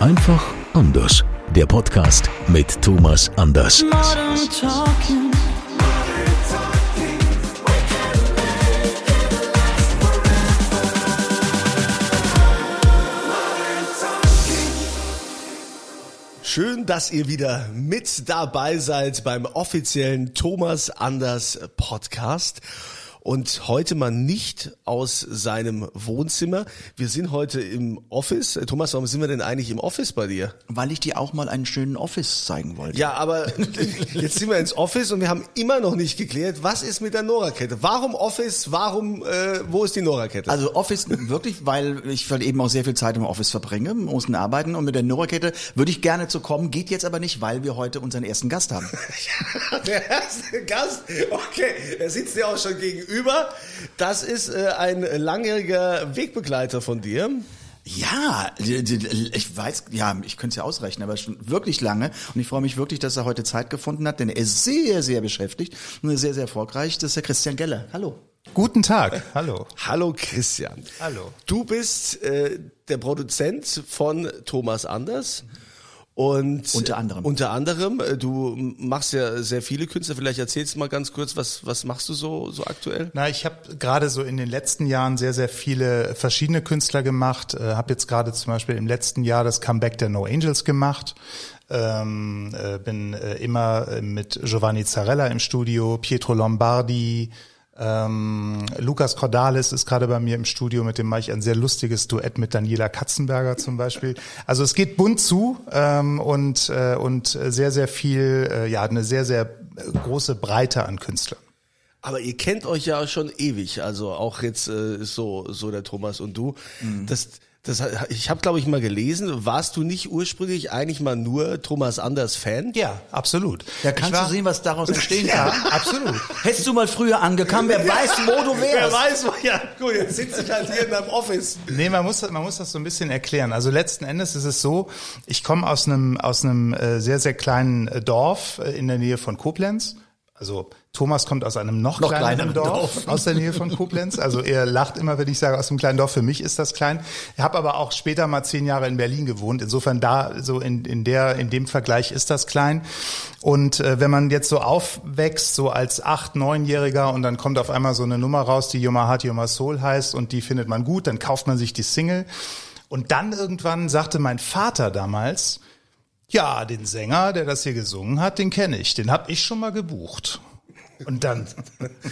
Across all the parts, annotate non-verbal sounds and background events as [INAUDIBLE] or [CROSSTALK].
Einfach anders. Der Podcast mit Thomas Anders. Schön, dass ihr wieder mit dabei seid beim offiziellen Thomas Anders Podcast. Und heute mal nicht aus seinem Wohnzimmer. Wir sind heute im Office. Thomas, warum sind wir denn eigentlich im Office bei dir? Weil ich dir auch mal einen schönen Office zeigen wollte. Ja, aber [LAUGHS] jetzt sind wir ins Office und wir haben immer noch nicht geklärt, was ist mit der Nora-Kette? Warum Office? Warum, äh, wo ist die Nora-Kette? Also Office wirklich, weil ich halt eben auch sehr viel Zeit im Office verbringe, muss arbeiten und mit der Nora-Kette würde ich gerne zu kommen, geht jetzt aber nicht, weil wir heute unseren ersten Gast haben. [LAUGHS] der erste Gast, okay, er sitzt ja auch schon gegenüber. Das ist äh, ein langjähriger Wegbegleiter von dir. Ja, ich weiß, ja, ich könnte es ja ausrechnen, aber schon wirklich lange. Und ich freue mich wirklich, dass er heute Zeit gefunden hat, denn er ist sehr, sehr beschäftigt und sehr, sehr erfolgreich. Das ist der Christian Geller. Hallo. Guten Tag, hallo. [LAUGHS] Hallo Christian. Hallo. Du bist äh, der Produzent von Thomas Anders. Und unter anderem. Unter anderem, äh, du machst ja sehr viele Künstler. Vielleicht erzählst du mal ganz kurz, was was machst du so so aktuell? Na, ich habe gerade so in den letzten Jahren sehr sehr viele verschiedene Künstler gemacht. Äh, habe jetzt gerade zum Beispiel im letzten Jahr das Comeback der No Angels gemacht. Ähm, äh, bin äh, immer mit Giovanni Zarella im Studio, Pietro Lombardi, ähm, Lukas Cordalis ist gerade bei mir im Studio, mit dem mache ich ein sehr lustiges Duett mit Daniela Katzenberger zum Beispiel. Also es geht bunt zu ähm, und, äh, und sehr, sehr viel, äh, ja, eine sehr, sehr große Breite an Künstlern. Aber ihr kennt euch ja schon ewig, also auch jetzt äh, so so der Thomas und du. Mhm. Das das, ich habe, glaube ich, mal gelesen, warst du nicht ursprünglich eigentlich mal nur Thomas Anders Fan? Ja, absolut. Ja, kannst war, du sehen, was daraus entstehen [LAUGHS] ja, kann? absolut. Hättest du mal früher angekommen, wer [LAUGHS] weiß, wo du wärst. Wer weiß, wo, ja, gut, jetzt sitze ich halt hier in deinem Office. Nee, man muss, man muss das so ein bisschen erklären. Also letzten Endes ist es so, ich komme aus einem, aus einem äh, sehr, sehr kleinen äh, Dorf äh, in der Nähe von Koblenz. Also Thomas kommt aus einem noch, noch kleineren Dorf, Dorf, [LAUGHS] aus der Nähe von Koblenz. Also er lacht immer, wenn ich sage, aus einem kleinen Dorf. Für mich ist das klein. Ich habe aber auch später mal zehn Jahre in Berlin gewohnt. Insofern da so in, in der in dem Vergleich ist das klein. Und äh, wenn man jetzt so aufwächst, so als acht, neunjähriger und dann kommt auf einmal so eine Nummer raus, die Yoma Heart, Yoma Soul heißt und die findet man gut, dann kauft man sich die Single. Und dann irgendwann sagte mein Vater damals, ja, den Sänger, der das hier gesungen hat, den kenne ich. Den habe ich schon mal gebucht. Und dann,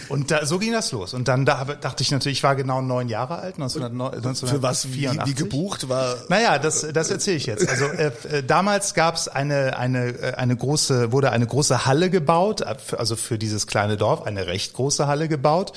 und da, so ging das los. Und dann da dachte ich natürlich, ich war genau neun Jahre alt, 1984. Für was, wie, wie gebucht war? Naja, das, das erzähle ich jetzt. Also äh, äh damals gab es eine, eine, äh, eine große, wurde eine große Halle gebaut, äh, also für dieses kleine Dorf, eine recht große Halle gebaut.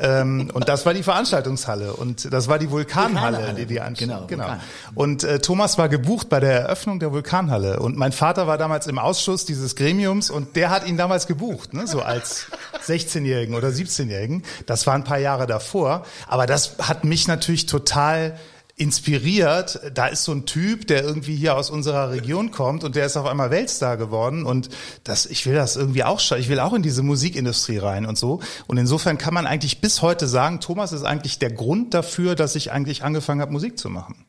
Ähm, und das war die Veranstaltungshalle. Und das war die Vulkanhalle, Vulkanhalle. die die Genau, genau. Und äh, Thomas war gebucht bei der Eröffnung der Vulkanhalle. Und mein Vater war damals im Ausschuss dieses Gremiums und der hat ihn damals gebucht, ne, so als 16-Jährigen oder 17-Jährigen. Das war ein paar Jahre davor. Aber das hat mich natürlich total inspiriert. Da ist so ein Typ, der irgendwie hier aus unserer Region kommt und der ist auf einmal Weltstar geworden und das, ich will das irgendwie auch, ich will auch in diese Musikindustrie rein und so. Und insofern kann man eigentlich bis heute sagen, Thomas ist eigentlich der Grund dafür, dass ich eigentlich angefangen habe, Musik zu machen.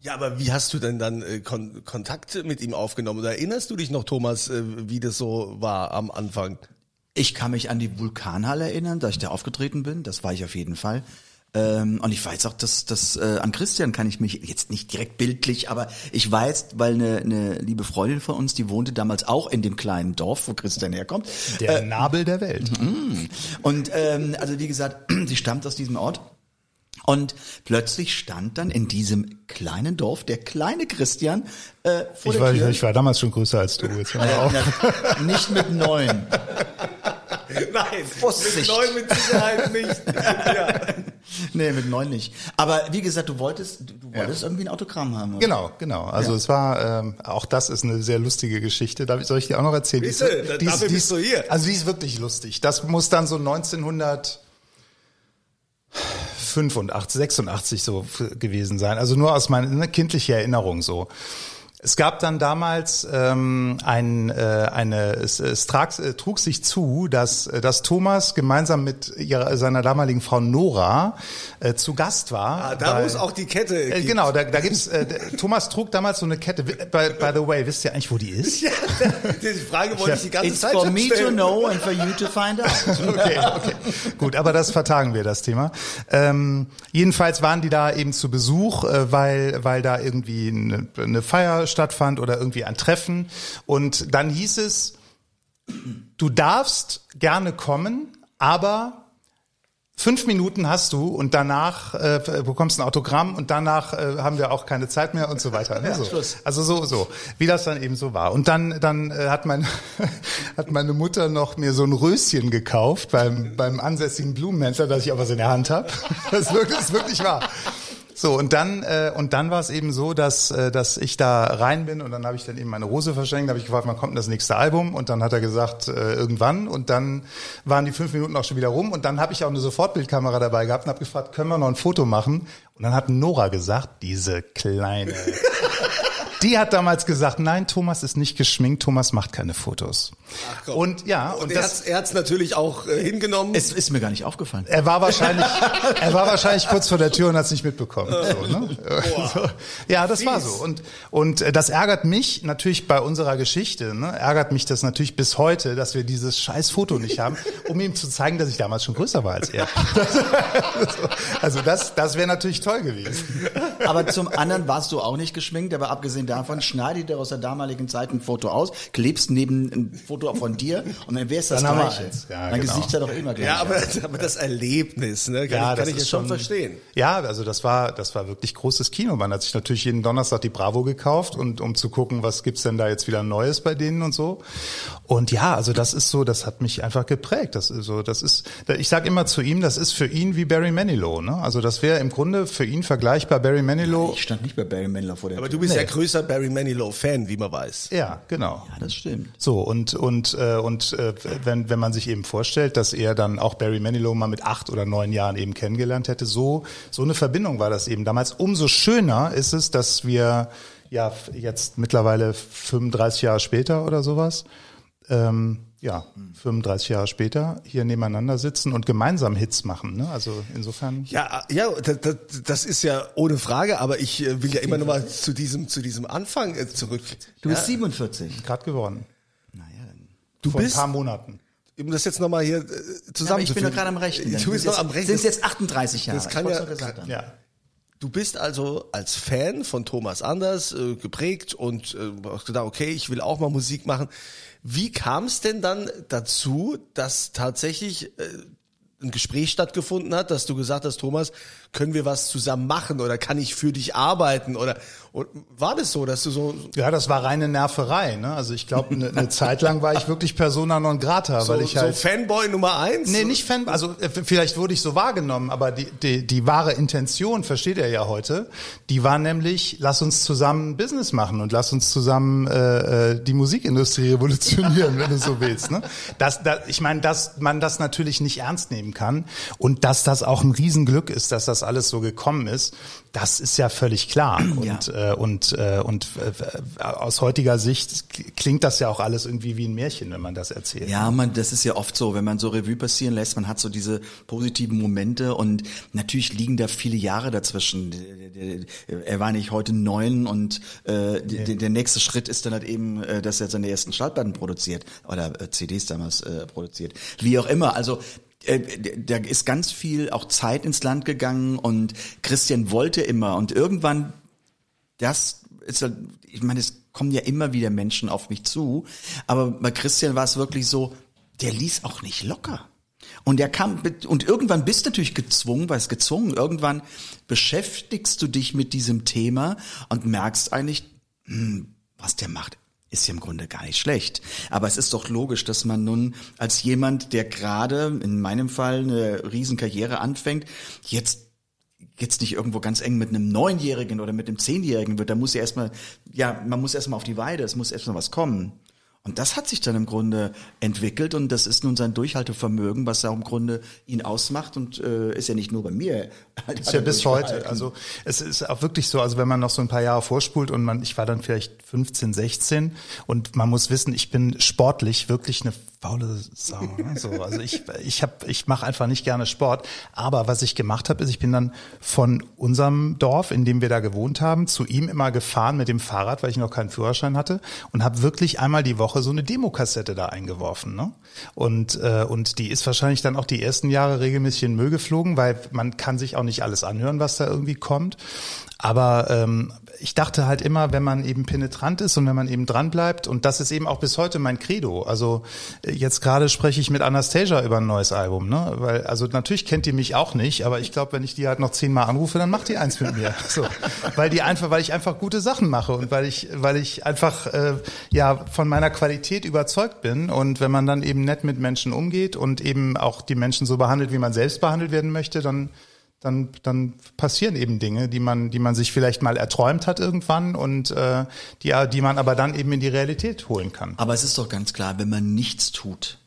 Ja, aber wie hast du denn dann äh, Kon Kontakt mit ihm aufgenommen? Oder erinnerst du dich noch, Thomas, äh, wie das so war am Anfang? Ich kann mich an die Vulkanhalle erinnern, da ich da aufgetreten bin. Das war ich auf jeden Fall. Ähm, und ich weiß auch, dass, dass äh, an Christian kann ich mich jetzt nicht direkt bildlich, aber ich weiß, weil eine, eine liebe Freundin von uns, die wohnte damals auch in dem kleinen Dorf, wo Christian herkommt. Der äh, Nabel der Welt. Mhm. Und ähm, also wie gesagt, [CLEARS THROAT] sie stammt aus diesem Ort. Und plötzlich stand dann in diesem kleinen Dorf der kleine Christian äh, vor ich der war, Tür. Ich war damals schon größer als du. Jetzt äh, nicht mit neun. Nein, Vorsicht. mit neun mit Sicherheit nicht. [LAUGHS] ja. Nee, mit neun nicht. Aber wie gesagt, du wolltest, du wolltest irgendwie ein Autogramm haben. Oder? Genau, genau. Also es war, ähm, auch das ist eine sehr lustige Geschichte. Darf ich, soll ich die auch noch erzählen? Die ist- Bitte, die ist- dafür die bist ist- du hier. Also die ist wirklich lustig. Das muss dann so 1985, 86 so gewesen sein. Also nur aus meiner ne, kindlichen Erinnerung so. Es gab dann damals ähm, ein, äh, eine, es, es trag, äh, trug sich zu, dass, äh, dass Thomas gemeinsam mit ihrer, seiner damaligen Frau Nora äh, zu Gast war. Ah, da bei- es auch die Kette äh, gibt. genau, da, da gibt's. Äh, Thomas trug damals so eine Kette. By, by the way, wisst ihr eigentlich, wo die ist? Ja, die Frage wollte ich die ganze It's Zeit for me to know and for you to find out. [LAUGHS] Okay, okay. Gut, aber das vertagen wir, das Thema. Ähm, jedenfalls waren die da eben zu Besuch, äh, weil, weil da irgendwie eine, eine Feier stattfand oder irgendwie ein Treffen. Und dann hieß es, du darfst gerne kommen, aber Fünf Minuten hast du und danach äh, bekommst ein Autogramm und danach äh, haben wir auch keine Zeit mehr und so weiter. Ne? so. Also so, so, wie das dann eben so war. Und dann, dann äh, hat, mein, [LAUGHS] hat meine Mutter noch mir so ein Röschen gekauft beim, beim ansässigen Blumenhändler, das ich auch was in der Hand habe. [LAUGHS] Das ist wirklich, das ist wirklich wahr. So, und dann, äh, und dann war es eben so, dass, äh, dass ich da rein bin und dann habe ich dann eben meine Rose verschenkt, habe ich gefragt, wann kommt denn das nächste Album? Und dann hat er gesagt, äh, irgendwann. Und dann waren die fünf Minuten auch schon wieder rum. Und dann habe ich auch eine Sofortbildkamera dabei gehabt und habe gefragt, können wir noch ein Foto machen? Und dann hat Nora gesagt, diese kleine. [LAUGHS] Die hat damals gesagt, nein, Thomas ist nicht geschminkt, Thomas macht keine Fotos. Komm. und ja, Und, und, er das, er hat es natürlich auch äh, hingenommen. Es ist mir gar nicht aufgefallen. er war wahrscheinlich, er war wahrscheinlich kurz vor der Tür und hat es nicht mitbekommen. So, ne? [LAUGHS] so. Ja, das war so. Und und äh, das ärgert mich natürlich bei unserer Geschichte. Ne? Ärgert mich das natürlich bis heute, dass wir dieses scheiß Foto nicht haben, um ihm zu zeigen, dass ich damals schon größer war als er. [LAUGHS] also das, das wäre natürlich toll gewesen. Aber zum anderen warst du auch nicht geschminkt, aber abgesehen davon, schneide dir aus der damaligen Zeit ein Foto aus, klebst neben ein Foto von dir und dann wär's das Dann Gleiche. Ja, Dein genau. Gesicht sah doch immer gleich ja, aber, aber das Erlebnis, ne, kann ich, kann ich jetzt schon verstehen. Ja, also das war, das war wirklich großes Kino. Man hat sich natürlich jeden Donnerstag die Bravo gekauft und um zu gucken, was gibt's denn da jetzt wieder Neues bei denen und so. Und ja, also das ist so, das hat mich einfach geprägt. Das ist so, das ist, ich sage immer zu ihm, das ist für ihn wie Barry Manilow. Ne? Also das wäre im Grunde für ihn vergleichbar. Barry Manilow. Ich stand nicht bei Barry Manilow vor der Aber Tür. du bist ja größer Barry Manilow-Fan, wie man weiß. Ja, genau. Ja, das stimmt. So und und äh, und äh, wenn wenn man sich eben vorstellt, dass er dann auch Barry Manilow mal mit acht oder neun Jahren eben kennengelernt hätte, so so eine Verbindung war das eben damals. Umso schöner ist es, dass wir ja jetzt mittlerweile 35 Jahre später oder sowas, ähm, ja 35 Jahre später hier nebeneinander sitzen und gemeinsam Hits machen. Ne? Also insofern. Ja, ja, das, das, das ist ja ohne Frage, aber ich äh, will ja immer noch mal zu diesem, zu diesem Anfang äh, zurück. Du bist 47. Grad geworden. Du Vor bist, ein paar Monaten. um das jetzt noch mal hier äh, Aber zusammenzuführen. ich bin doch gerade am Rechnen. Du bist noch am Sind Rechnen. es jetzt 38 Jahre? Das kann ich ja- haben. Ja. Du bist also als Fan von Thomas Anders äh, geprägt und äh, hast gedacht, okay, ich will auch mal Musik machen. Wie kam es denn dann dazu, dass tatsächlich äh, ein Gespräch stattgefunden hat, dass du gesagt hast, Thomas, können wir was zusammen machen oder kann ich für dich arbeiten oder war das so, dass du so Ja, das war reine Nerverei. Ne? Also ich glaube, eine ne Zeit lang war ich wirklich Persona non grata, so, weil ich so halt Fanboy Nummer eins? Nee, nicht Fan, also äh, vielleicht wurde ich so wahrgenommen, aber die, die, die wahre Intention, versteht er ja heute, die war nämlich, lass uns zusammen Business machen und lass uns zusammen äh, äh, die Musikindustrie revolutionieren, [LAUGHS] wenn du so willst. Ne? Das, das, ich meine, dass man das natürlich nicht ernst nehmen kann und dass das auch ein Riesenglück ist, dass das alles so gekommen ist, das ist ja völlig klar. Und, äh, und, äh, und äh, aus heutiger Sicht klingt das ja auch alles irgendwie wie ein Märchen, wenn man das erzählt. Ja, man, das ist ja oft so, wenn man so Revue passieren lässt, man hat so diese positiven Momente und natürlich liegen da viele Jahre dazwischen. Er war nicht heute neun und äh, der, der nächste Schritt ist dann halt eben, äh, dass er seine ersten Schallplatten produziert oder CDs damals äh, produziert. Wie auch immer, also da ist ganz viel auch Zeit ins Land gegangen und Christian wollte immer und irgendwann das ist ich meine, es kommen ja immer wieder Menschen auf mich zu, aber bei Christian war es wirklich so, der ließ auch nicht locker. Und er kam, und irgendwann bist du natürlich gezwungen, weil es gezwungen, irgendwann beschäftigst du dich mit diesem Thema und merkst eigentlich, hm, was der macht. Ist ja im Grunde gar nicht schlecht. Aber es ist doch logisch, dass man nun als jemand, der gerade in meinem Fall eine Riesenkarriere anfängt, jetzt jetzt nicht irgendwo ganz eng mit einem Neunjährigen oder mit einem Zehnjährigen wird, da muss ja erstmal, ja, man muss erstmal auf die Weide, es muss erstmal was kommen. Und das hat sich dann im Grunde entwickelt und das ist nun sein Durchhaltevermögen, was ja im Grunde ihn ausmacht und äh, ist ja nicht nur bei mir. [LAUGHS] Ist ja bis heute. Also es ist auch wirklich so, also wenn man noch so ein paar Jahre vorspult und man, ich war dann vielleicht 15, 16 und man muss wissen, ich bin sportlich wirklich eine faule Sau. Ne? So, also ich ich habe ich mache einfach nicht gerne Sport, aber was ich gemacht habe, ist ich bin dann von unserem Dorf, in dem wir da gewohnt haben, zu ihm immer gefahren mit dem Fahrrad, weil ich noch keinen Führerschein hatte und habe wirklich einmal die Woche so eine Demokassette da eingeworfen, ne? Und äh, und die ist wahrscheinlich dann auch die ersten Jahre regelmäßig in Müll geflogen, weil man kann sich auch nicht alles anhören, was da irgendwie kommt. Aber ähm, ich dachte halt immer, wenn man eben penetrant ist und wenn man eben dran bleibt, und das ist eben auch bis heute mein Credo. Also äh, jetzt gerade spreche ich mit Anastasia über ein neues Album, ne? Weil, also natürlich kennt die mich auch nicht, aber ich glaube, wenn ich die halt noch zehnmal anrufe, dann macht die eins mit mir. So. Weil die einfach, weil ich einfach gute Sachen mache und weil ich, weil ich einfach äh, ja von meiner Qualität überzeugt bin. Und wenn man dann eben nett mit Menschen umgeht und eben auch die Menschen so behandelt, wie man selbst behandelt werden möchte, dann dann, dann passieren eben Dinge, die man, die man sich vielleicht mal erträumt hat irgendwann und äh, die, die man aber dann eben in die Realität holen kann. Aber es ist doch ganz klar, wenn man nichts tut,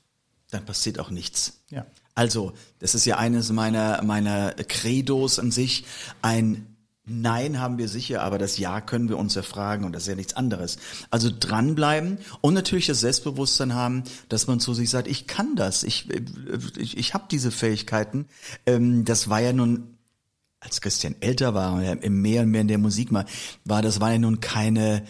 dann passiert auch nichts. Ja. Also, das ist ja eines meiner, meiner Credos an sich, ein Nein haben wir sicher, aber das Ja können wir uns erfragen und das ist ja nichts anderes. Also dranbleiben und natürlich das Selbstbewusstsein haben, dass man zu sich sagt, ich kann das, ich, ich, ich habe diese Fähigkeiten. Ähm, das war ja nun, als Christian älter war und im mehr und mehr in der Musik war, war das war ja nun keine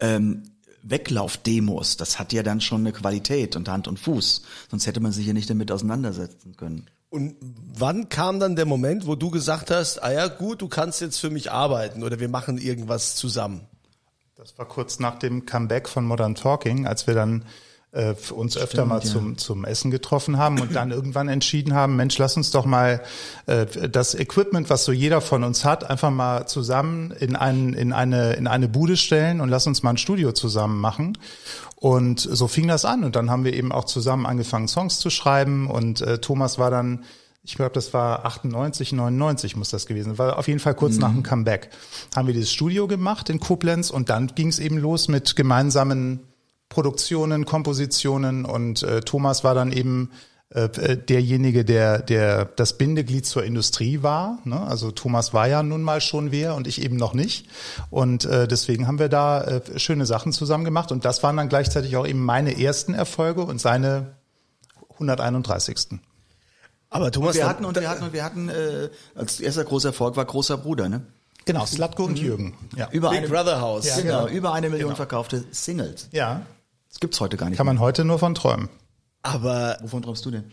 ähm, Weglaufdemos. Das hat ja dann schon eine Qualität und Hand und Fuß. Sonst hätte man sich ja nicht damit auseinandersetzen können. Und wann kam dann der Moment, wo du gesagt hast, ah ja gut, du kannst jetzt für mich arbeiten oder wir machen irgendwas zusammen? Das war kurz nach dem Comeback von Modern Talking, als wir dann äh, uns Stimmt, öfter mal ja. zum, zum Essen getroffen haben und dann irgendwann entschieden haben, Mensch, lass uns doch mal äh, das Equipment, was so jeder von uns hat, einfach mal zusammen in, ein, in, eine, in eine Bude stellen und lass uns mal ein Studio zusammen machen. Und so fing das an. Und dann haben wir eben auch zusammen angefangen, Songs zu schreiben. Und äh, Thomas war dann, ich glaube, das war 98, 99 muss das gewesen. War auf jeden Fall kurz mhm. nach dem Comeback. Haben wir dieses Studio gemacht in Koblenz und dann ging es eben los mit gemeinsamen Produktionen, Kompositionen und äh, Thomas war dann eben äh, äh, derjenige, der, der das Bindeglied zur Industrie war. Ne? Also Thomas war ja nun mal schon wer und ich eben noch nicht. Und äh, deswegen haben wir da äh, schöne Sachen zusammen gemacht. Und das waren dann gleichzeitig auch eben meine ersten Erfolge und seine 131. Aber Thomas, und wir hatten und wir hatten und wir hatten äh, als erster großer Erfolg war großer Bruder, ne? Genau, Slatko und mhm. Jürgen. Ja. Über Big eine, Brother House. Ja, genau, über eine Million genau. verkaufte Singles. Ja. Das gibt's heute gar nicht. Kann man heute nur von träumen. Aber wovon träumst du denn?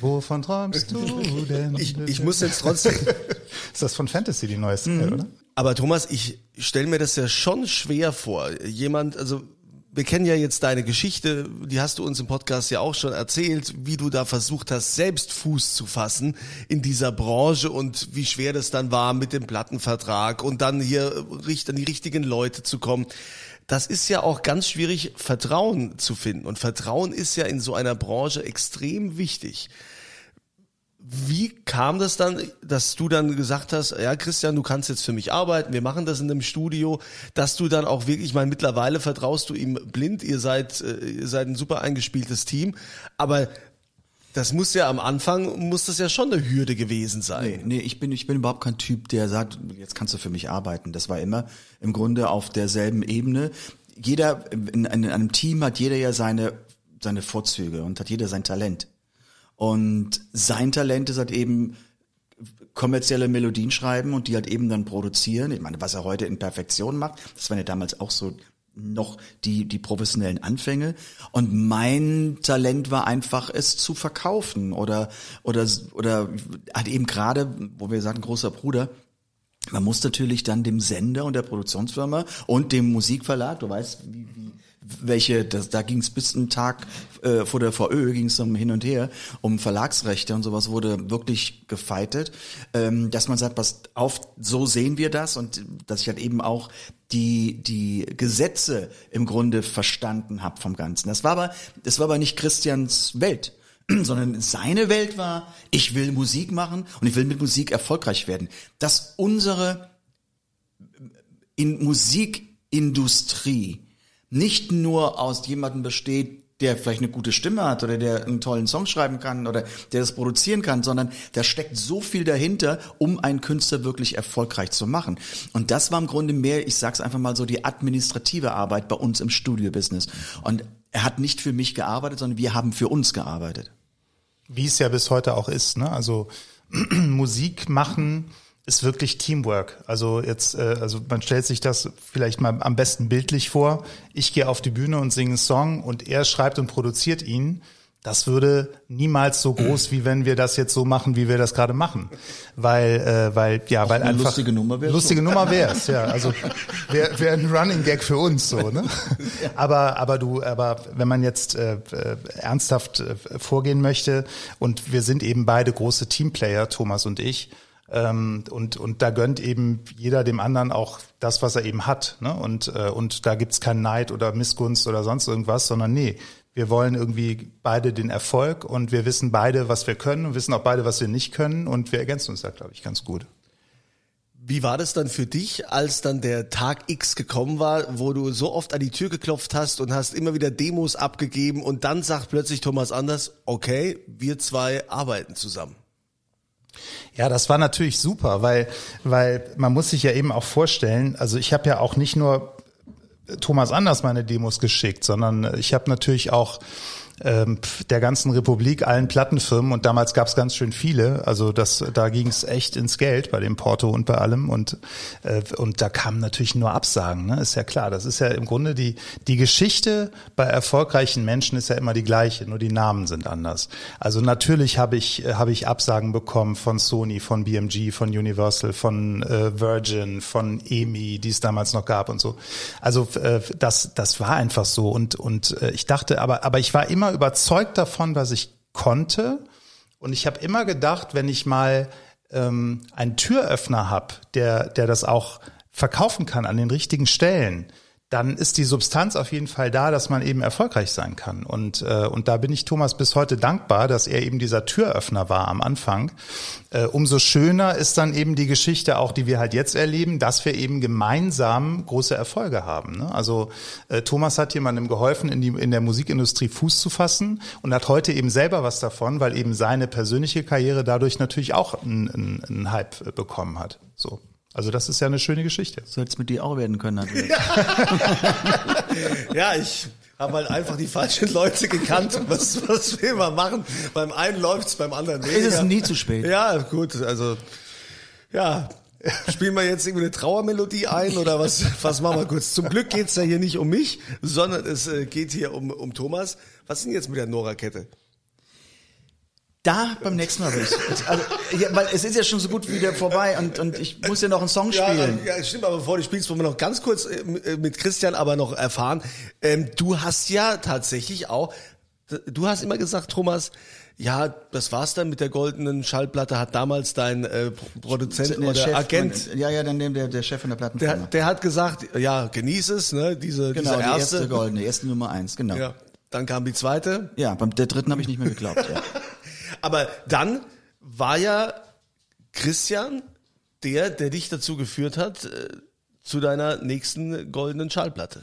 Wovon träumst du denn? Ich, ich muss jetzt trotzdem. [LAUGHS] ist das von Fantasy die neueste, mhm. oder? Aber Thomas, ich stelle mir das ja schon schwer vor. Jemand, also wir kennen ja jetzt deine Geschichte, die hast du uns im Podcast ja auch schon erzählt, wie du da versucht hast, selbst Fuß zu fassen in dieser Branche und wie schwer das dann war mit dem Plattenvertrag und dann hier an die richtigen Leute zu kommen das ist ja auch ganz schwierig, Vertrauen zu finden. Und Vertrauen ist ja in so einer Branche extrem wichtig. Wie kam das dann, dass du dann gesagt hast, ja Christian, du kannst jetzt für mich arbeiten, wir machen das in einem Studio, dass du dann auch wirklich, ich meine, mittlerweile vertraust du ihm blind, ihr seid, äh, ihr seid ein super eingespieltes Team, aber das muss ja am Anfang, muss das ja schon eine Hürde gewesen sein. Nee, nee, ich bin, ich bin überhaupt kein Typ, der sagt, jetzt kannst du für mich arbeiten. Das war immer im Grunde auf derselben Ebene. Jeder, in, in einem Team hat jeder ja seine, seine Vorzüge und hat jeder sein Talent. Und sein Talent ist halt eben kommerzielle Melodien schreiben und die halt eben dann produzieren. Ich meine, was er heute in Perfektion macht, das war ja damals auch so noch die, die professionellen Anfänge. Und mein Talent war einfach, es zu verkaufen oder, oder, oder hat eben gerade, wo wir sagen, großer Bruder, man muss natürlich dann dem Sender und der Produktionsfirma und dem Musikverlag, du weißt, wie, welche, das, da ging es bis einen Tag äh, vor der VÖ, ging es um hin und her, um Verlagsrechte und sowas wurde wirklich gefeitet, ähm, dass man sagt, was auf, so sehen wir das und dass ich halt eben auch die die Gesetze im Grunde verstanden habe vom Ganzen. Das war aber das war aber nicht Christians Welt [CLEARS THROAT] sondern seine Welt war, ich will Musik machen und ich will mit Musik erfolgreich werden. Dass unsere in Musikindustrie nicht nur aus jemandem besteht, der vielleicht eine gute Stimme hat oder der einen tollen Song schreiben kann oder der das produzieren kann, sondern da steckt so viel dahinter, um einen Künstler wirklich erfolgreich zu machen. Und das war im Grunde mehr, ich sag's einfach mal so, die administrative Arbeit bei uns im Studio-Business. Und er hat nicht für mich gearbeitet, sondern wir haben für uns gearbeitet. Wie es ja bis heute auch ist, ne? Also [CLEARS THROAT] Musik machen ist wirklich Teamwork. Also jetzt, äh, also man stellt sich das vielleicht mal am besten bildlich vor. Ich gehe auf die Bühne und singe einen Song und er schreibt und produziert ihn. Das würde niemals so groß, wie wenn wir das jetzt so machen, wie wir das gerade machen, weil, äh, weil ja, Auch weil eine einfach lustige Nummer wär's lustige so. Nummer wär's, ja. Also wäre wär ein Running Gag für uns so, ne? [LAUGHS] Aber aber du, aber wenn man jetzt äh, äh, ernsthaft äh, vorgehen möchte und wir sind eben beide große Teamplayer, Thomas und ich, und, und da gönnt eben jeder dem anderen auch das, was er eben hat. Ne? Und, äh, und da gibt's keinen Neid oder Missgunst oder sonst irgendwas, sondern nee, wir wollen irgendwie beide den Erfolg und wir wissen beide, was wir können und wissen auch beide, was wir nicht können und wir ergänzen uns da, glaube ich, ganz gut. Wie war das dann für dich, als dann der Tag X gekommen war, wo du so oft an die Tür geklopft hast und hast immer wieder Demos abgegeben und dann sagt plötzlich Thomas Anders, okay, wir zwei arbeiten zusammen. Ja, das war natürlich super, weil, weil man muss sich ja eben auch vorstellen, also ich habe ja auch nicht nur Thomas Anders meine Demos geschickt, sondern ich habe natürlich auch ähm, der ganzen Republik, allen Plattenfirmen und damals gab es ganz schön viele. Also das, da ging es echt ins Geld bei dem Porto und bei allem und äh, und da kamen natürlich nur Absagen. Ne? Ist ja klar. Das ist ja im Grunde die die Geschichte bei erfolgreichen Menschen ist ja immer die gleiche, nur die Namen sind anders. Also natürlich habe ich habe ich Absagen bekommen von Sony, von BMG, von Universal, von äh, Virgin, von EMI, die es damals noch gab und so. Also äh, das das war einfach so und und äh, ich dachte, aber aber ich war immer überzeugt davon, was ich konnte. Und ich habe immer gedacht, wenn ich mal ähm, einen Türöffner habe, der, der das auch verkaufen kann an den richtigen Stellen, dann ist die Substanz auf jeden Fall da, dass man eben erfolgreich sein kann. Und, äh, und da bin ich Thomas bis heute dankbar, dass er eben dieser Türöffner war am Anfang. Äh, umso schöner ist dann eben die Geschichte auch, die wir halt jetzt erleben, dass wir eben gemeinsam große Erfolge haben. Ne? Also äh, Thomas hat jemandem geholfen, in, die, in der Musikindustrie Fuß zu fassen und hat heute eben selber was davon, weil eben seine persönliche Karriere dadurch natürlich auch einen, einen, einen Hype äh, bekommen hat. So. Also das ist ja eine schöne Geschichte. So hätte es mit dir auch werden können. Natürlich. Ja, [LAUGHS] ich habe halt einfach die falschen Leute gekannt. Was, was will man machen? Beim einen läuft's, beim anderen weniger. Es ist nie zu spät. Ja, gut, also ja. Spielen wir jetzt irgendwie eine Trauermelodie ein oder was, was machen wir kurz? Zum Glück geht's ja hier nicht um mich, sondern es äh, geht hier um, um Thomas. Was ist denn jetzt mit der Nora-Kette? Da beim nächsten Mal will ich. Also, ja, weil es ist ja schon so gut wieder vorbei und, und ich muss ja noch einen Song spielen. Ja, ja, stimmt, aber bevor du spielst, wollen wir noch ganz kurz äh, mit Christian aber noch erfahren. Ähm, du hast ja tatsächlich auch, du hast immer gesagt, Thomas, ja, das war's dann mit der goldenen Schallplatte, hat damals dein äh, Produzent Der oder Chef, Agent, mein- ja, ja, dann der, der Chef von der der, Plattenfirma. der hat gesagt, ja, genieß es, ne, diese, genau, diese die erste. erste goldene, erste Nummer eins, genau. Ja, Ja, dann kam die zweite. beim der dritten habe ich nicht mehr geglaubt. Ja. [LAUGHS] Aber dann war ja Christian der, der dich dazu geführt hat, äh, zu deiner nächsten goldenen Schallplatte.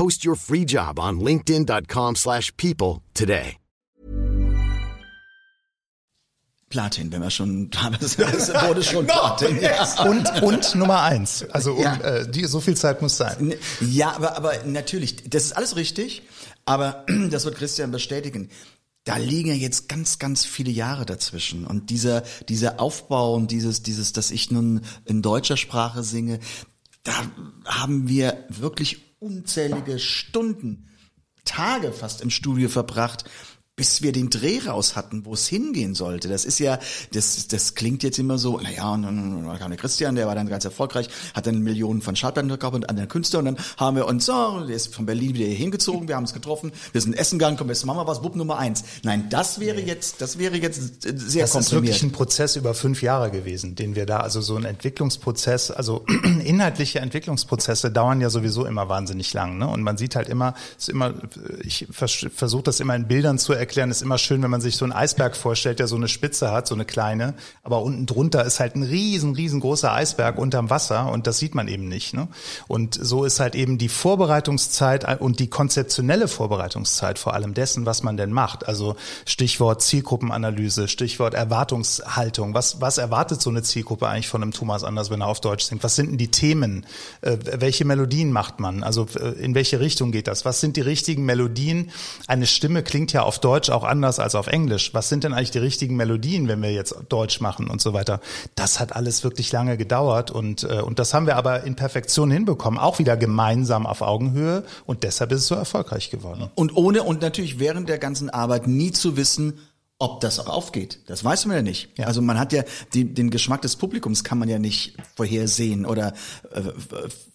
Post your free job on linkedin.com slash people today. Platin, wenn wir schon, [LAUGHS] es wurde schon Platin. Ja. Und, und Nummer eins. Also um, Ja. äh, die, so viel Zeit muss sein. Ja, aber, aber natürlich, das ist alles richtig, aber [CLEARS THROAT] das wird Christian bestätigen. Da liegen ja jetzt ganz, ganz viele Jahre dazwischen. Und dieser, dieser Aufbau und dieses, dieses, dass ich nun in deutscher Sprache singe, da haben wir wirklich unzählige Stunden, Tage fast im Studio verbracht, bis wir den Dreh raus hatten, wo es hingehen sollte. Das ist ja, das, das klingt jetzt immer so, naja, und dann kam der Christian, der war dann ganz erfolgreich, hat dann Millionen von Schallplatten verkauft und anderen Künstler und dann haben wir uns so, der ist von Berlin wieder hier hingezogen, wir haben uns getroffen, wir sind essen gegangen, komm, jetzt machen wir was, Bub Nummer eins. Nein, das wäre jetzt, das wäre jetzt äh, sehr Das ist komprimiert. wirklich ein Prozess über fünf Jahre gewesen, den wir da, also so ein Entwicklungsprozess, also [CLEARS THROAT] inhaltliche Entwicklungsprozesse dauern ja sowieso immer wahnsinnig lang. Ne? Und man sieht halt immer, ist immer ich vers versuche das immer in Bildern zu erklären, ist immer schön, wenn man sich so einen Eisberg vorstellt, der so eine Spitze hat, so eine kleine, aber unten drunter ist halt ein riesen, riesengroßer Eisberg unterm Wasser und das sieht man eben nicht. Ne? Und so ist halt eben die Vorbereitungszeit und die konzeptionelle Vorbereitungszeit vor allem dessen, was man denn macht. Also Stichwort Zielgruppenanalyse, Stichwort Erwartungshaltung. Was, was erwartet so eine Zielgruppe eigentlich von einem Thomas Anders, wenn er auf Deutsch singt? Was sind denn die Themen? Äh, welche Melodien macht man? Also äh, in welche Richtung geht das? Was sind die richtigen Melodien? Eine Stimme klingt ja auf Deutsch auch anders als auf Englisch. Was sind denn eigentlich die richtigen Melodien, wenn wir jetzt Deutsch machen und so weiter? Das hat alles wirklich lange gedauert und, äh, und das haben wir aber in Perfektion hinbekommen, auch wieder gemeinsam auf Augenhöhe und deshalb ist es so erfolgreich geworden. Und ohne, und natürlich während der ganzen Arbeit nie zu wissen, ob das auch aufgeht. Das weiß man ja nicht. Ja. Also man hat ja die, den Geschmack des Publikums kann man ja nicht vorhersehen oder äh,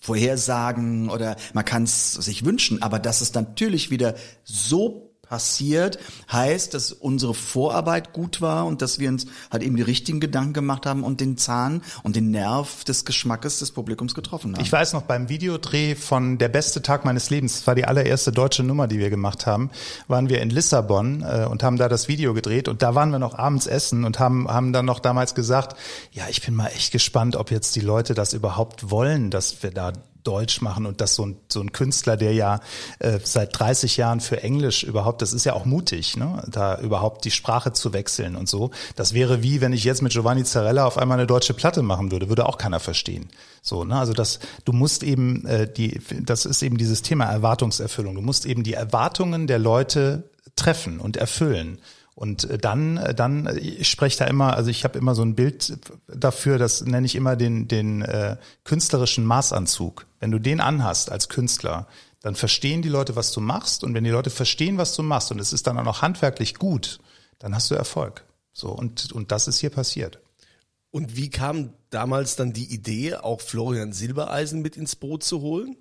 vorhersagen oder man kann es sich wünschen. Aber dass es natürlich wieder so passiert, heißt, dass unsere Vorarbeit gut war und dass wir uns halt eben die richtigen Gedanken gemacht haben und den Zahn und den Nerv des Geschmackes des Publikums getroffen haben. Ich weiß noch, beim Videodreh von Der beste Tag meines Lebens, das war die allererste deutsche Nummer, die wir gemacht haben, waren wir in Lissabon äh, und haben da das Video gedreht und da waren wir noch abends essen und haben, haben dann noch damals gesagt, ja, ich bin mal echt gespannt, ob jetzt die Leute das überhaupt wollen, dass wir da Deutsch machen und dass so ein, so ein Künstler, der ja äh, seit 30 Jahren für Englisch überhaupt, das ist ja auch mutig, ne? da überhaupt die Sprache zu wechseln und so. Das wäre wie, wenn ich jetzt mit Giovanni Zarella auf einmal eine deutsche Platte machen würde, würde auch keiner verstehen. So, ne? Also das, du musst eben äh, die, das ist eben dieses Thema Erwartungserfüllung. Du musst eben die Erwartungen der Leute treffen und erfüllen. Und äh, dann, äh, dann, äh, ich spreche da immer, also ich habe immer so ein Bild dafür, das nenne ich immer den, den äh, künstlerischen Maßanzug. Wenn du den anhast als Künstler, dann verstehen die Leute, was du machst. Und wenn die Leute verstehen, was du machst, und es ist dann auch noch handwerklich gut, dann hast du Erfolg. So, und, und das ist hier passiert. Und wie kam damals dann die Idee, auch Florian Silbereisen mit ins Boot zu holen?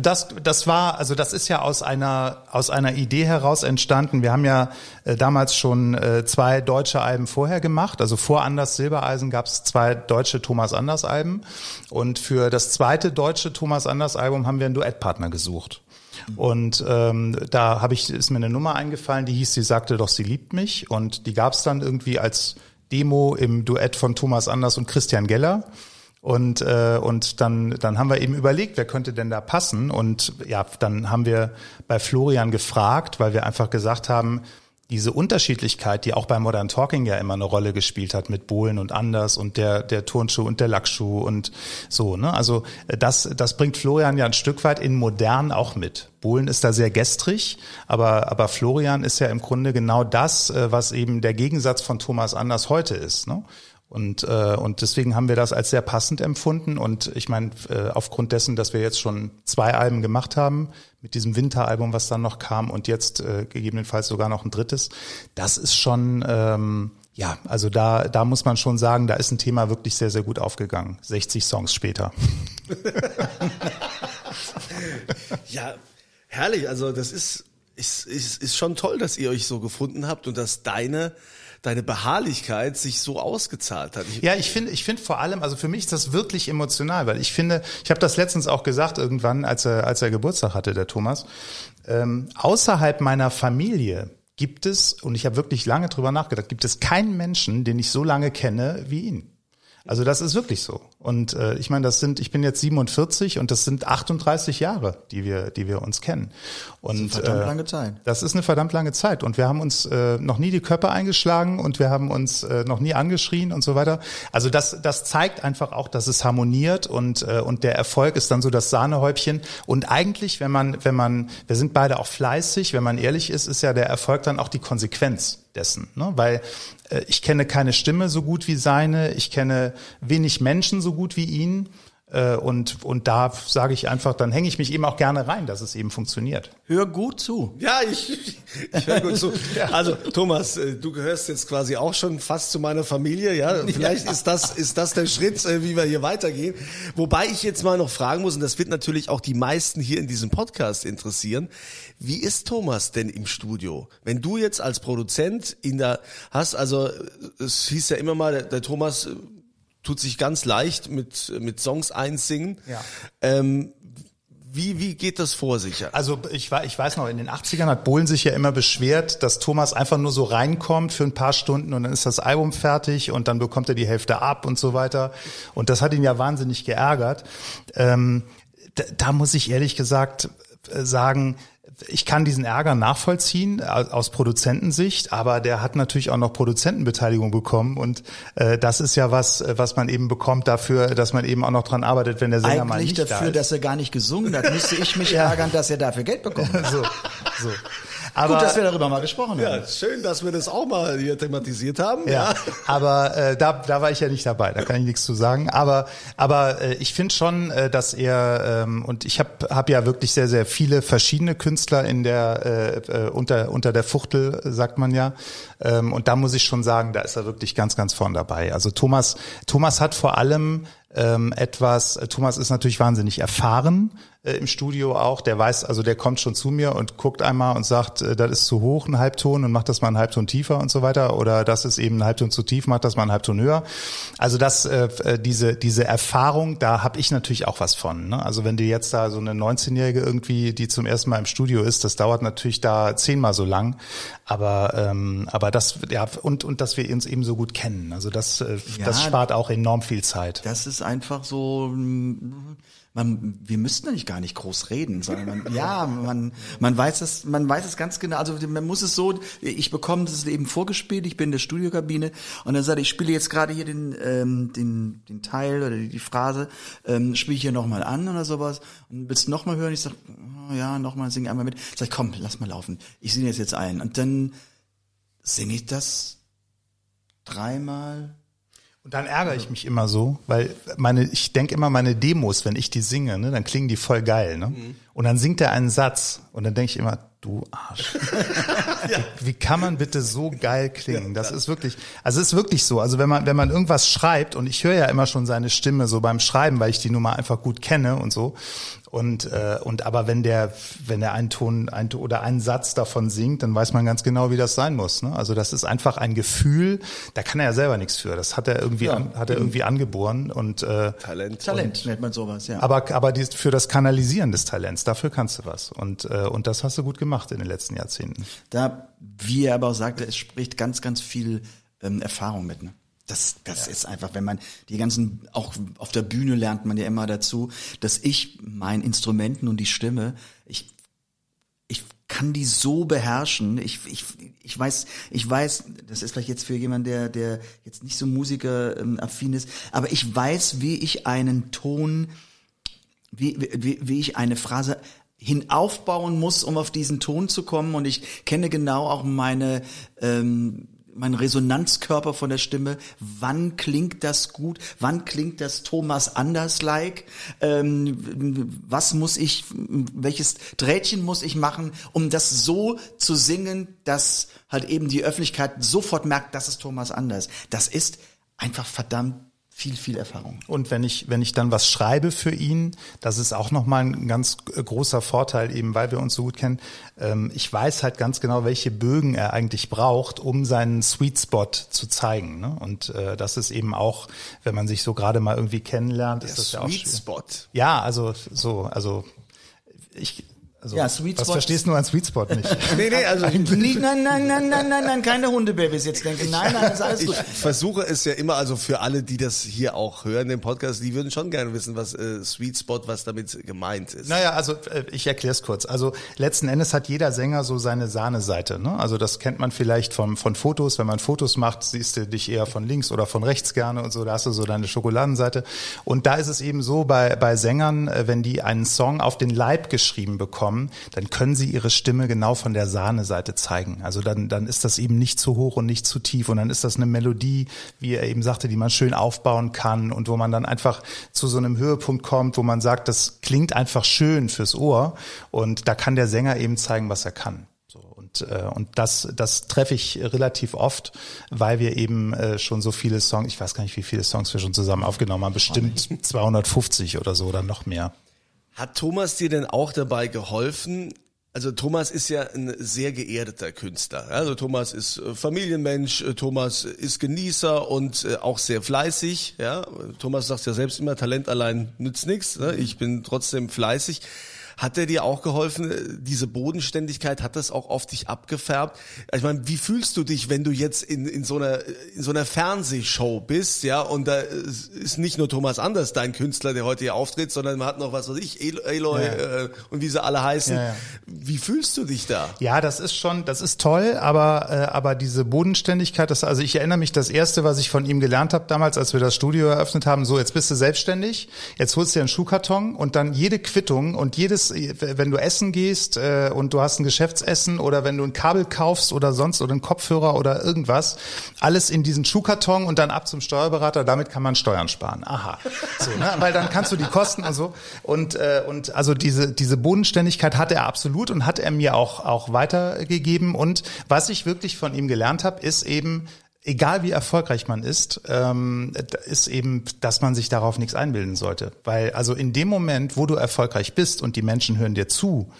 Das, das war, also das ist ja aus einer aus einer Idee heraus entstanden. Wir haben ja äh, damals schon äh, zwei deutsche Alben vorher gemacht. Also vor Anders Silbereisen gab es zwei deutsche Thomas Anders Alben und für das zweite deutsche Thomas Anders Album haben wir einen Duettpartner gesucht. Und ähm, da habe ich ist mir eine Nummer eingefallen, die hieß, sie sagte doch, sie liebt mich und die gab es dann irgendwie als Demo im Duett von Thomas Anders und Christian Geller. Und, äh, und dann, dann haben wir eben überlegt, wer könnte denn da passen. Und ja, dann haben wir bei Florian gefragt, weil wir einfach gesagt haben, diese Unterschiedlichkeit, die auch bei Modern Talking ja immer eine Rolle gespielt hat mit Bohlen und Anders und der, der Turnschuh und der Lackschuh und so, ne? Also äh, das, das bringt Florian ja ein Stück weit in modern auch mit. Bohlen ist da sehr gestrig, aber, aber Florian ist ja im Grunde genau das, äh, was eben der Gegensatz von Thomas Anders heute ist, ne? Und, äh, und deswegen haben wir das als sehr passend empfunden. Und ich meine, äh, aufgrund dessen, dass wir jetzt schon zwei Alben gemacht haben, mit diesem Winteralbum, was dann noch kam, und jetzt äh, gegebenenfalls sogar noch ein drittes, das ist schon, ähm, ja, also da, da muss man schon sagen, da ist ein Thema wirklich sehr, sehr gut aufgegangen. 60 Songs später. [LAUGHS] ja, herrlich. Also das ist, ist, ist, ist schon toll, dass ihr euch so gefunden habt und dass deine deine Beharrlichkeit sich so ausgezahlt hat. Ich ja, ich finde, ich finde vor allem, also für mich ist das wirklich emotional, weil ich finde, ich habe das letztens auch gesagt irgendwann, als er, als er Geburtstag hatte, der Thomas. Ähm, außerhalb meiner Familie gibt es, und ich habe wirklich lange drüber nachgedacht, gibt es keinen Menschen, den ich so lange kenne wie ihn. Also das ist wirklich so. Und äh, ich meine, das sind, ich bin jetzt 47 und das sind 38 Jahre, die wir, die wir uns kennen. Und das ist eine verdammt äh, lange Zeit. Das ist eine verdammt lange Zeit. Und wir haben uns äh, noch nie die Köpfe eingeschlagen und wir haben uns äh, noch nie angeschrien und so weiter. Also das, das zeigt einfach auch, dass es harmoniert und, äh, und der Erfolg ist dann so das Sahnehäubchen. Und eigentlich, wenn man, wenn man, wir sind beide auch fleißig, wenn man ehrlich ist, ist ja der Erfolg dann auch die Konsequenz dessen. Ne? Weil ich kenne keine Stimme so gut wie seine, ich kenne wenig Menschen so gut wie ihn. Äh, und, und da sage ich einfach, dann hänge ich mich eben auch gerne rein, dass es eben funktioniert. Hör gut zu. Ja, ich, ich höre gut zu. [LAUGHS] Also Thomas, äh, du gehörst jetzt quasi auch schon fast zu meiner Familie. Ja, [LAUGHS] vielleicht ja. ist das ist das der Schritt, äh, wie wir hier weitergehen. Wobei ich jetzt mal noch fragen muss, und das wird natürlich auch die meisten hier in diesem Podcast interessieren: Wie ist Thomas denn im Studio? Wenn du jetzt als Produzent in der hast, also es hieß ja immer mal, der, der Thomas tut sich ganz leicht mit, mit Songs einsingen. Ja. Ähm, wie, wie geht das vor sich? Also ich, ich weiß noch, in den 80ern hat Bohlen sich ja immer beschwert, dass Thomas einfach nur so reinkommt für ein paar Stunden und dann ist das Album fertig und dann bekommt er die Hälfte ab und so weiter. Und das hat ihn ja wahnsinnig geärgert. Ähm, da, da muss ich ehrlich gesagt äh, sagen, ich kann diesen Ärger nachvollziehen aus Produzentensicht, aber der hat natürlich auch noch Produzentenbeteiligung bekommen und äh, das ist ja was, was man eben bekommt dafür, dass man eben auch noch dran arbeitet, wenn der Sänger Eigentlich mal nicht dafür, da ist. dass er gar nicht gesungen hat, müsste ich mich [LAUGHS] ärgern, dass er dafür Geld bekommt. [LAUGHS] so, so. [LAUGHS] Aber, Gut, dass wir darüber mal gesprochen ja, haben. Ja, schön, dass wir das auch mal hier thematisiert haben. Ja, ja. aber äh, da, da war ich ja nicht dabei, da kann ich nichts zu sagen. Aber, aber äh, ich finde schon, äh, dass er ähm, und ich habe hab ja wirklich sehr, sehr viele verschiedene Künstler in der äh, äh, unter unter der Fuchtel, sagt man ja. Ähm, und da muss ich schon sagen, da ist er wirklich ganz, ganz vorn dabei. Also Thomas, Thomas hat vor allem ähm, etwas, Thomas ist natürlich wahnsinnig erfahren im Studio auch, der weiß, also der kommt schon zu mir und guckt einmal und sagt, äh, das ist zu hoch, ein Halbton und macht das mal einen Halbton tiefer und so weiter oder das ist eben ein Halbton zu tief, macht das mal einen Halbton höher. Also das, äh, äh diese, diese Erfahrung, da habe ich natürlich auch was von. Ne? Also wenn du jetzt da so eine 19-Jährige irgendwie, die zum ersten Mal im Studio ist, das dauert natürlich da zehnmal so lang, aber, ähm, aber das, ja, und, und dass wir uns eben so gut kennen. Also das, äh, ja, das spart auch enorm viel Zeit. Das ist einfach so, man, wir müssten eigentlich gar nicht groß reden, sondern man, ja, man, man weiß es, man weiß es ganz genau. Also man muss es so, ich bekomme das eben vorgespielt, ich bin in der Studiokabine und dann sagt ich spiele jetzt gerade hier den, ähm, den, den Teil oder die, Phrase, ähm, spiele ich hier nochmal an oder sowas und willst nochmal hören? Ich sag, oh, ja, nochmal, sing einmal mit. Ich sag, komm, lass mal laufen. Ich singe jetzt jetzt ein und dann singe ich das dreimal, und dann ärgere ich mich immer so, weil meine, ich denke immer, meine Demos, wenn ich die singe, ne, dann klingen die voll geil. Ne? Mhm. Und dann singt er einen Satz und dann denke ich immer, du Arsch. ja. [LAUGHS] wie, wie, kann man bitte so geil klingen? Das ist wirklich, also es ist wirklich so. Also wenn man, wenn man irgendwas schreibt und ich höre ja immer schon seine Stimme so beim Schreiben, weil ich die Nummer einfach gut kenne und so. Und, äh, und aber wenn der, wenn der einen Ton ein, oder einen Satz davon singt, dann weiß man ganz genau, wie das sein muss. Ne? Also das ist einfach ein Gefühl, da kann er ja selber nichts für. Das hat er irgendwie, ja. an, hat er irgendwie angeboren und äh, Talent. Talent nennt man sowas, ja. Aber, aber die, für das Kanalisieren des Talents, dafür kannst du was. Und, äh, und das hast du gut gemacht in den letzten Jahrzehnten. Da, wie er aber auch sagte, es spricht ganz, ganz viel ähm, Erfahrung mit. Ne? Das, das ja. ist einfach, wenn man die ganzen, auch auf der Bühne lernt man ja immer dazu, dass ich mein Instrumenten und die Stimme, ich, ich kann die so beherrschen. Ich, ich, ich weiß, ich weiß, das ist vielleicht jetzt für jemanden, der, der jetzt nicht so musikaffin ist, aber ich weiß, wie ich einen Ton, wie, wie, wie ich eine Phrase hinaufbauen muss, um auf diesen Ton zu kommen. Und ich kenne genau auch meine ähm, mein Resonanzkörper von der Stimme, wann klingt das gut, wann klingt das Thomas anders-like, ähm, was muss ich, welches Drähtchen muss ich machen, um das so zu singen, dass halt eben die Öffentlichkeit sofort merkt, das ist Thomas anders. Das ist einfach verdammt viel, viel Erfahrung. Und wenn ich, wenn ich dann was schreibe für ihn, das ist auch nochmal ein ganz großer Vorteil, eben weil wir uns so gut kennen. Ähm, ich weiß halt ganz genau, welche Bögen er eigentlich braucht, um seinen Sweet Spot zu zeigen. Ne? Und äh, das ist eben auch, wenn man sich so gerade mal irgendwie kennenlernt, Der ist das Sweet ja auch schön. Spot. Ja, also so, also ich, also, Ja, Sweet was Spot. verstehst du an Sweet Spot nicht? [LAUGHS] Nee, nee, also Nein, nein, nein, nein, nein, nein, nein, keine Hundebabys jetzt denken. Nein, nein, ist alles ich gut. versuche es ja immer, also für alle, die das hier auch hören, den Podcast, die würden schon gerne wissen, was äh, Sweet Spot, was damit gemeint ist. Naja, also äh, ich erkläre es kurz. Also letzten Endes hat jeder Sänger so seine Sahneseite. Ne? Also das kennt man vielleicht vom, von Fotos. Wenn man Fotos macht, siehst du dich eher von links oder von rechts gerne und so. Da hast du so deine Schokoladenseite. Und da ist es eben so bei, bei Sängern, äh, wenn die einen Song auf den Leib geschrieben bekommen, dann können sie ihre Stimme genau von der Sahneseite zeigen. Also dann, dann ist das eben nicht zu hoch und nicht zu tief. Und dann ist das eine Melodie, wie er eben sagte, die man schön aufbauen kann und wo man dann einfach zu so einem Höhepunkt kommt, wo man sagt, das klingt einfach schön fürs Ohr. Und da kann der Sänger eben zeigen, was er kann. So, und, äh, und das, das treffe ich relativ oft, weil wir eben äh, schon so viele Songs, ich weiß gar nicht, wie viele Songs wir schon zusammen aufgenommen haben, bestimmt 250 oder so oder noch mehr. Hat Thomas dir denn auch dabei geholfen? Also Thomas ist ja ein sehr geerdeter Künstler. Also Thomas ist äh, Familienmensch, äh, Thomas ist Genießer und äh, auch sehr fleißig. Ja, Thomas sagt ja selbst immer, Talent allein nützt nichts. Ne? Ich bin trotzdem fleißig. Hat er dir auch geholfen, äh, diese Bodenständigkeit, hat das auch auf dich abgefärbt? Ich meine, wie fühlst du dich, wenn du jetzt in, in, so einer, in so einer Fernsehshow bist, ja, und da ist nicht nur Thomas Anders dein Künstler, der heute hier auftritt, sondern man hat noch, was weiß ich, El- Eloy Ja. äh, und wie sie alle heißen. Ja, ja. Wie fühlst du dich da? Ja, das ist schon, das ist toll, aber äh, aber diese Bodenständigkeit, das also ich erinnere mich, das erste, was ich von ihm gelernt habe damals, als wir das Studio eröffnet haben, so jetzt bist du selbstständig, jetzt holst du dir einen Schuhkarton und dann jede Quittung und jedes, wenn du essen gehst äh, und du hast ein Geschäftsessen oder wenn du ein Kabel kaufst oder sonst oder einen Kopfhörer oder irgendwas, alles in diesen Schuhkarton und dann ab zum Steuerberater. Damit kann man Steuern sparen. Aha, so, ne? weil dann kannst du die Kosten und so und äh, und also diese diese Bodenständigkeit hat er absolut und hat er mir auch auch weitergegeben und was ich wirklich von ihm gelernt habe, ist eben egal wie erfolgreich man ist, ähm, ist eben, dass man sich darauf nichts einbilden sollte. Weil also in dem Moment, wo du erfolgreich bist und die Menschen hören dir zu,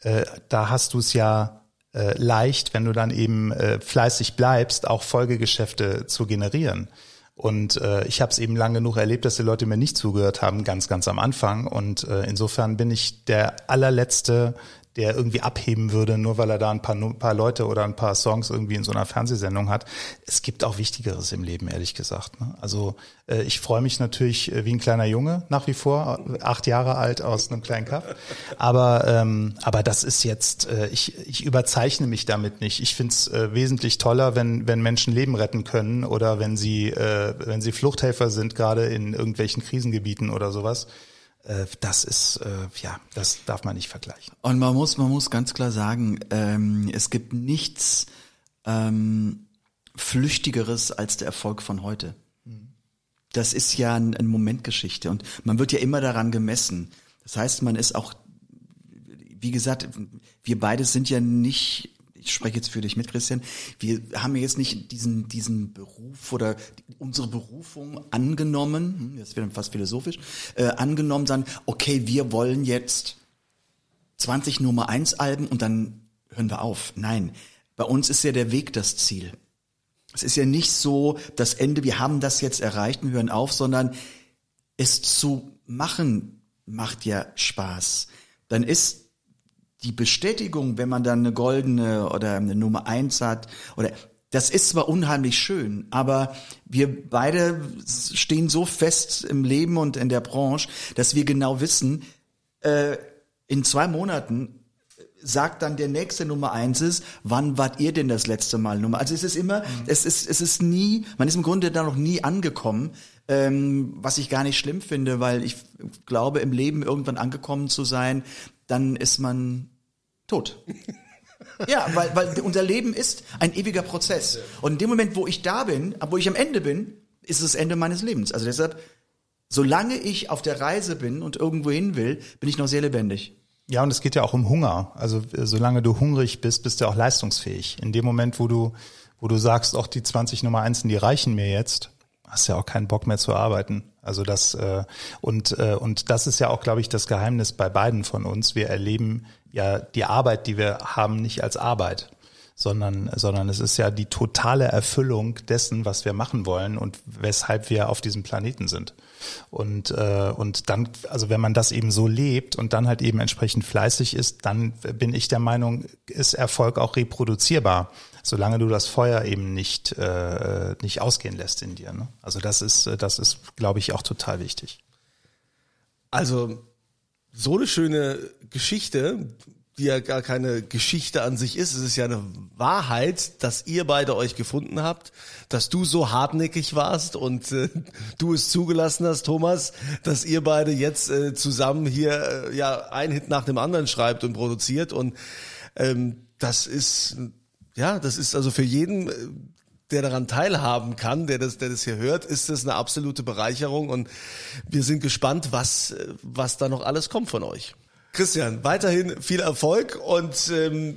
äh, da hast du es ja äh, leicht, wenn du dann eben äh, fleißig bleibst, auch Folgegeschäfte zu generieren. Und äh, ich habe es eben lang genug erlebt, dass die Leute mir nicht zugehört haben, ganz, ganz am Anfang. Und äh, insofern bin ich der allerletzte, der irgendwie abheben würde, nur weil er da ein paar, ein paar Leute oder ein paar Songs irgendwie in so einer Fernsehsendung hat. Es gibt auch Wichtigeres im Leben, ehrlich gesagt. Ne? Also äh, ich freue mich natürlich äh, wie ein kleiner Junge nach wie vor, äh, acht Jahre alt aus einem kleinen Kaff. Aber ähm, aber das ist jetzt, ich, ich überzeichne mich damit nicht. Ich finde es wesentlich toller, wenn wenn Menschen Leben retten können oder wenn sie wenn sie Fluchthelfer sind, gerade in irgendwelchen Krisengebieten oder sowas. Äh, das ist äh, ja, das darf man nicht vergleichen. Und man muss, man muss ganz klar sagen, ähm, es gibt nichts ähm, Flüchtigeres als der Erfolg von heute. Das ist ja ein, ein Momentgeschichte und man wird ja immer daran gemessen. Das heißt, man ist auch, wie gesagt, wir beide sind ja nicht, ich spreche jetzt für dich mit, Christian, wir haben jetzt nicht diesen, diesen Beruf oder unsere Berufung angenommen, hm, das wird fast philosophisch, äh, angenommen, sagen, okay, wir wollen jetzt 20 Nummer 1 Alben und dann hören wir auf. Nein, bei uns ist ja der Weg das Ziel. Es ist ja nicht so das Ende, wir haben das jetzt erreicht und hören auf, sondern es zu machen macht ja Spaß. Dann ist die Bestätigung, wenn man dann eine goldene oder eine Nummer eins hat, oder das ist zwar unheimlich schön, aber wir beide stehen so fest im Leben und in der Branche, dass wir genau wissen, äh, in zwei Monaten sagt dann der nächste Nummer eins ist, wann wart ihr denn das letzte Mal Nummer? Also es ist immer, es ist, es ist nie, man ist im Grunde da noch nie angekommen, ähm, was ich gar nicht schlimm finde, weil ich glaube, im Leben irgendwann angekommen zu sein, dann ist man tot. Ja, weil, weil unser Leben ist ein ewiger Prozess. Und in dem Moment, wo ich da bin, wo ich am Ende bin, ist es das Ende meines Lebens. Also deshalb, solange ich auf der Reise bin und irgendwo hin will, bin ich noch sehr lebendig. Ja, und es geht ja auch um Hunger. Also äh, solange du hungrig bist, bist du auch leistungsfähig. In dem Moment, wo du, wo du sagst, auch die 20 Nummer 1, die reichen mir jetzt, hast ja auch keinen Bock mehr zu arbeiten. Also das äh, und äh, und das ist ja auch, glaube ich, das Geheimnis bei beiden von uns. Wir erleben ja die Arbeit, die wir haben, nicht als Arbeit, sondern sondern es ist ja die totale Erfüllung dessen, was wir machen wollen und weshalb wir auf diesem Planeten sind. Und äh, und dann, also wenn man das eben so lebt und dann halt eben entsprechend fleißig ist, dann bin ich der Meinung, ist Erfolg auch reproduzierbar solange du das Feuer eben nicht, äh, nicht ausgehen lässt in dir. Ne? Also das ist, äh, das ist, glaube ich, auch total wichtig. Also so eine schöne Geschichte, die ja gar keine Geschichte an sich ist. Es ist ja eine Wahrheit, dass ihr beide euch gefunden habt, dass du so hartnäckig warst und äh, du es zugelassen hast, Thomas, dass ihr beide jetzt äh, zusammen hier äh, ja ein Hit nach dem anderen schreibt und produziert und ähm, das ist ja, das ist also für jeden, äh, der daran teilhaben kann, der das, der das hier hört, ist das eine absolute Bereicherung und wir sind gespannt, was, äh, was da noch alles kommt von euch. Christian, weiterhin viel Erfolg und ähm,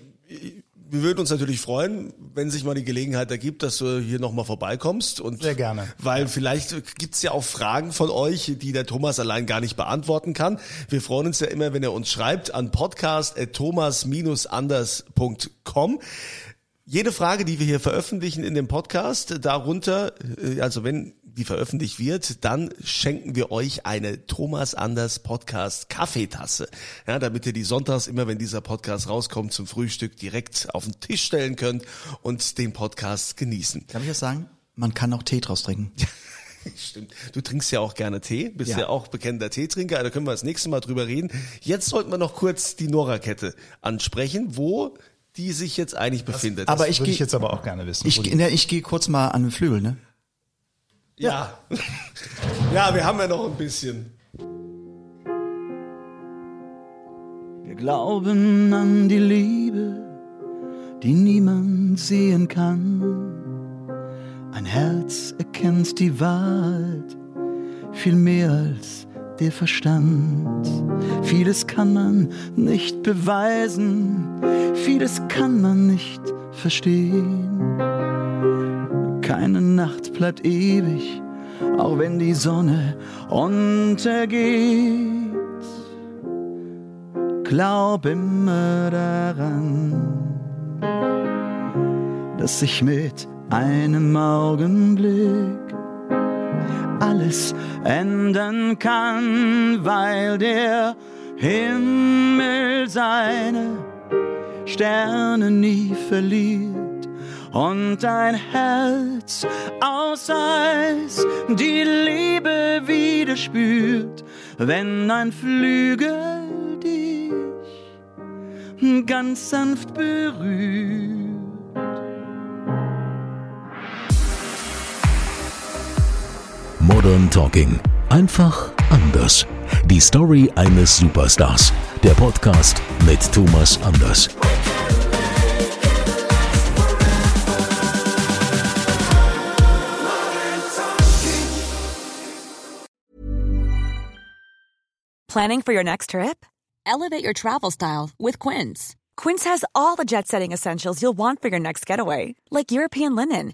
wir würden uns natürlich freuen, wenn sich mal die Gelegenheit ergibt, dass du hier nochmal vorbeikommst. Und Sehr gerne. Weil ja. vielleicht gibt's ja auch Fragen von euch, die der Thomas allein gar nicht beantworten kann. Wir freuen uns ja immer, wenn er uns schreibt an podcast.thomas-anders.com. Jede Frage, die wir hier veröffentlichen in dem Podcast, darunter, äh, also wenn die veröffentlicht wird, dann schenken wir euch eine Thomas Anders Podcast Kaffeetasse. Ja, damit ihr die sonntags immer, wenn dieser Podcast rauskommt, zum Frühstück direkt auf den Tisch stellen könnt und den Podcast genießen. Darf ich das sagen? Man kann auch Tee draus trinken. [LAUGHS] Stimmt. Du trinkst ja auch gerne Tee, bist ja, Ja. auch bekennender Teetrinker, da können wir das nächste Mal drüber reden. Jetzt sollten wir noch kurz die Nora-Kette ansprechen, wo die sich jetzt eigentlich befindet. aber Das ich würde ich gehe- jetzt aber auch gerne wissen. Ich, ne, ich gehe kurz mal an den Flügel, ne? ja. [LAUGHS] ja, wir haben ja noch ein bisschen. Wir glauben an die Liebe, die niemand sehen kann. Ein Herz erkennt die Wahrheit viel mehr als der Verstand. Vieles kann man nicht beweisen, vieles kann man nicht verstehen. Keine Nacht bleibt ewig, auch wenn die Sonne untergeht. Glaub immer daran, dass sich mit einem Augenblick alles ändern kann, weil der Himmel seine Sterne nie verliert und ein Herz aus Eis die Liebe wieder spürt, wenn ein Flügel dich ganz sanft berührt. Modern Talking. Einfach anders. Die Story eines Superstars. Der Podcast mit Thomas Anders. Planning for your next trip? Elevate your travel style with Quince. Quince has all the jet setting essentials you'll want for your next getaway, like European linen,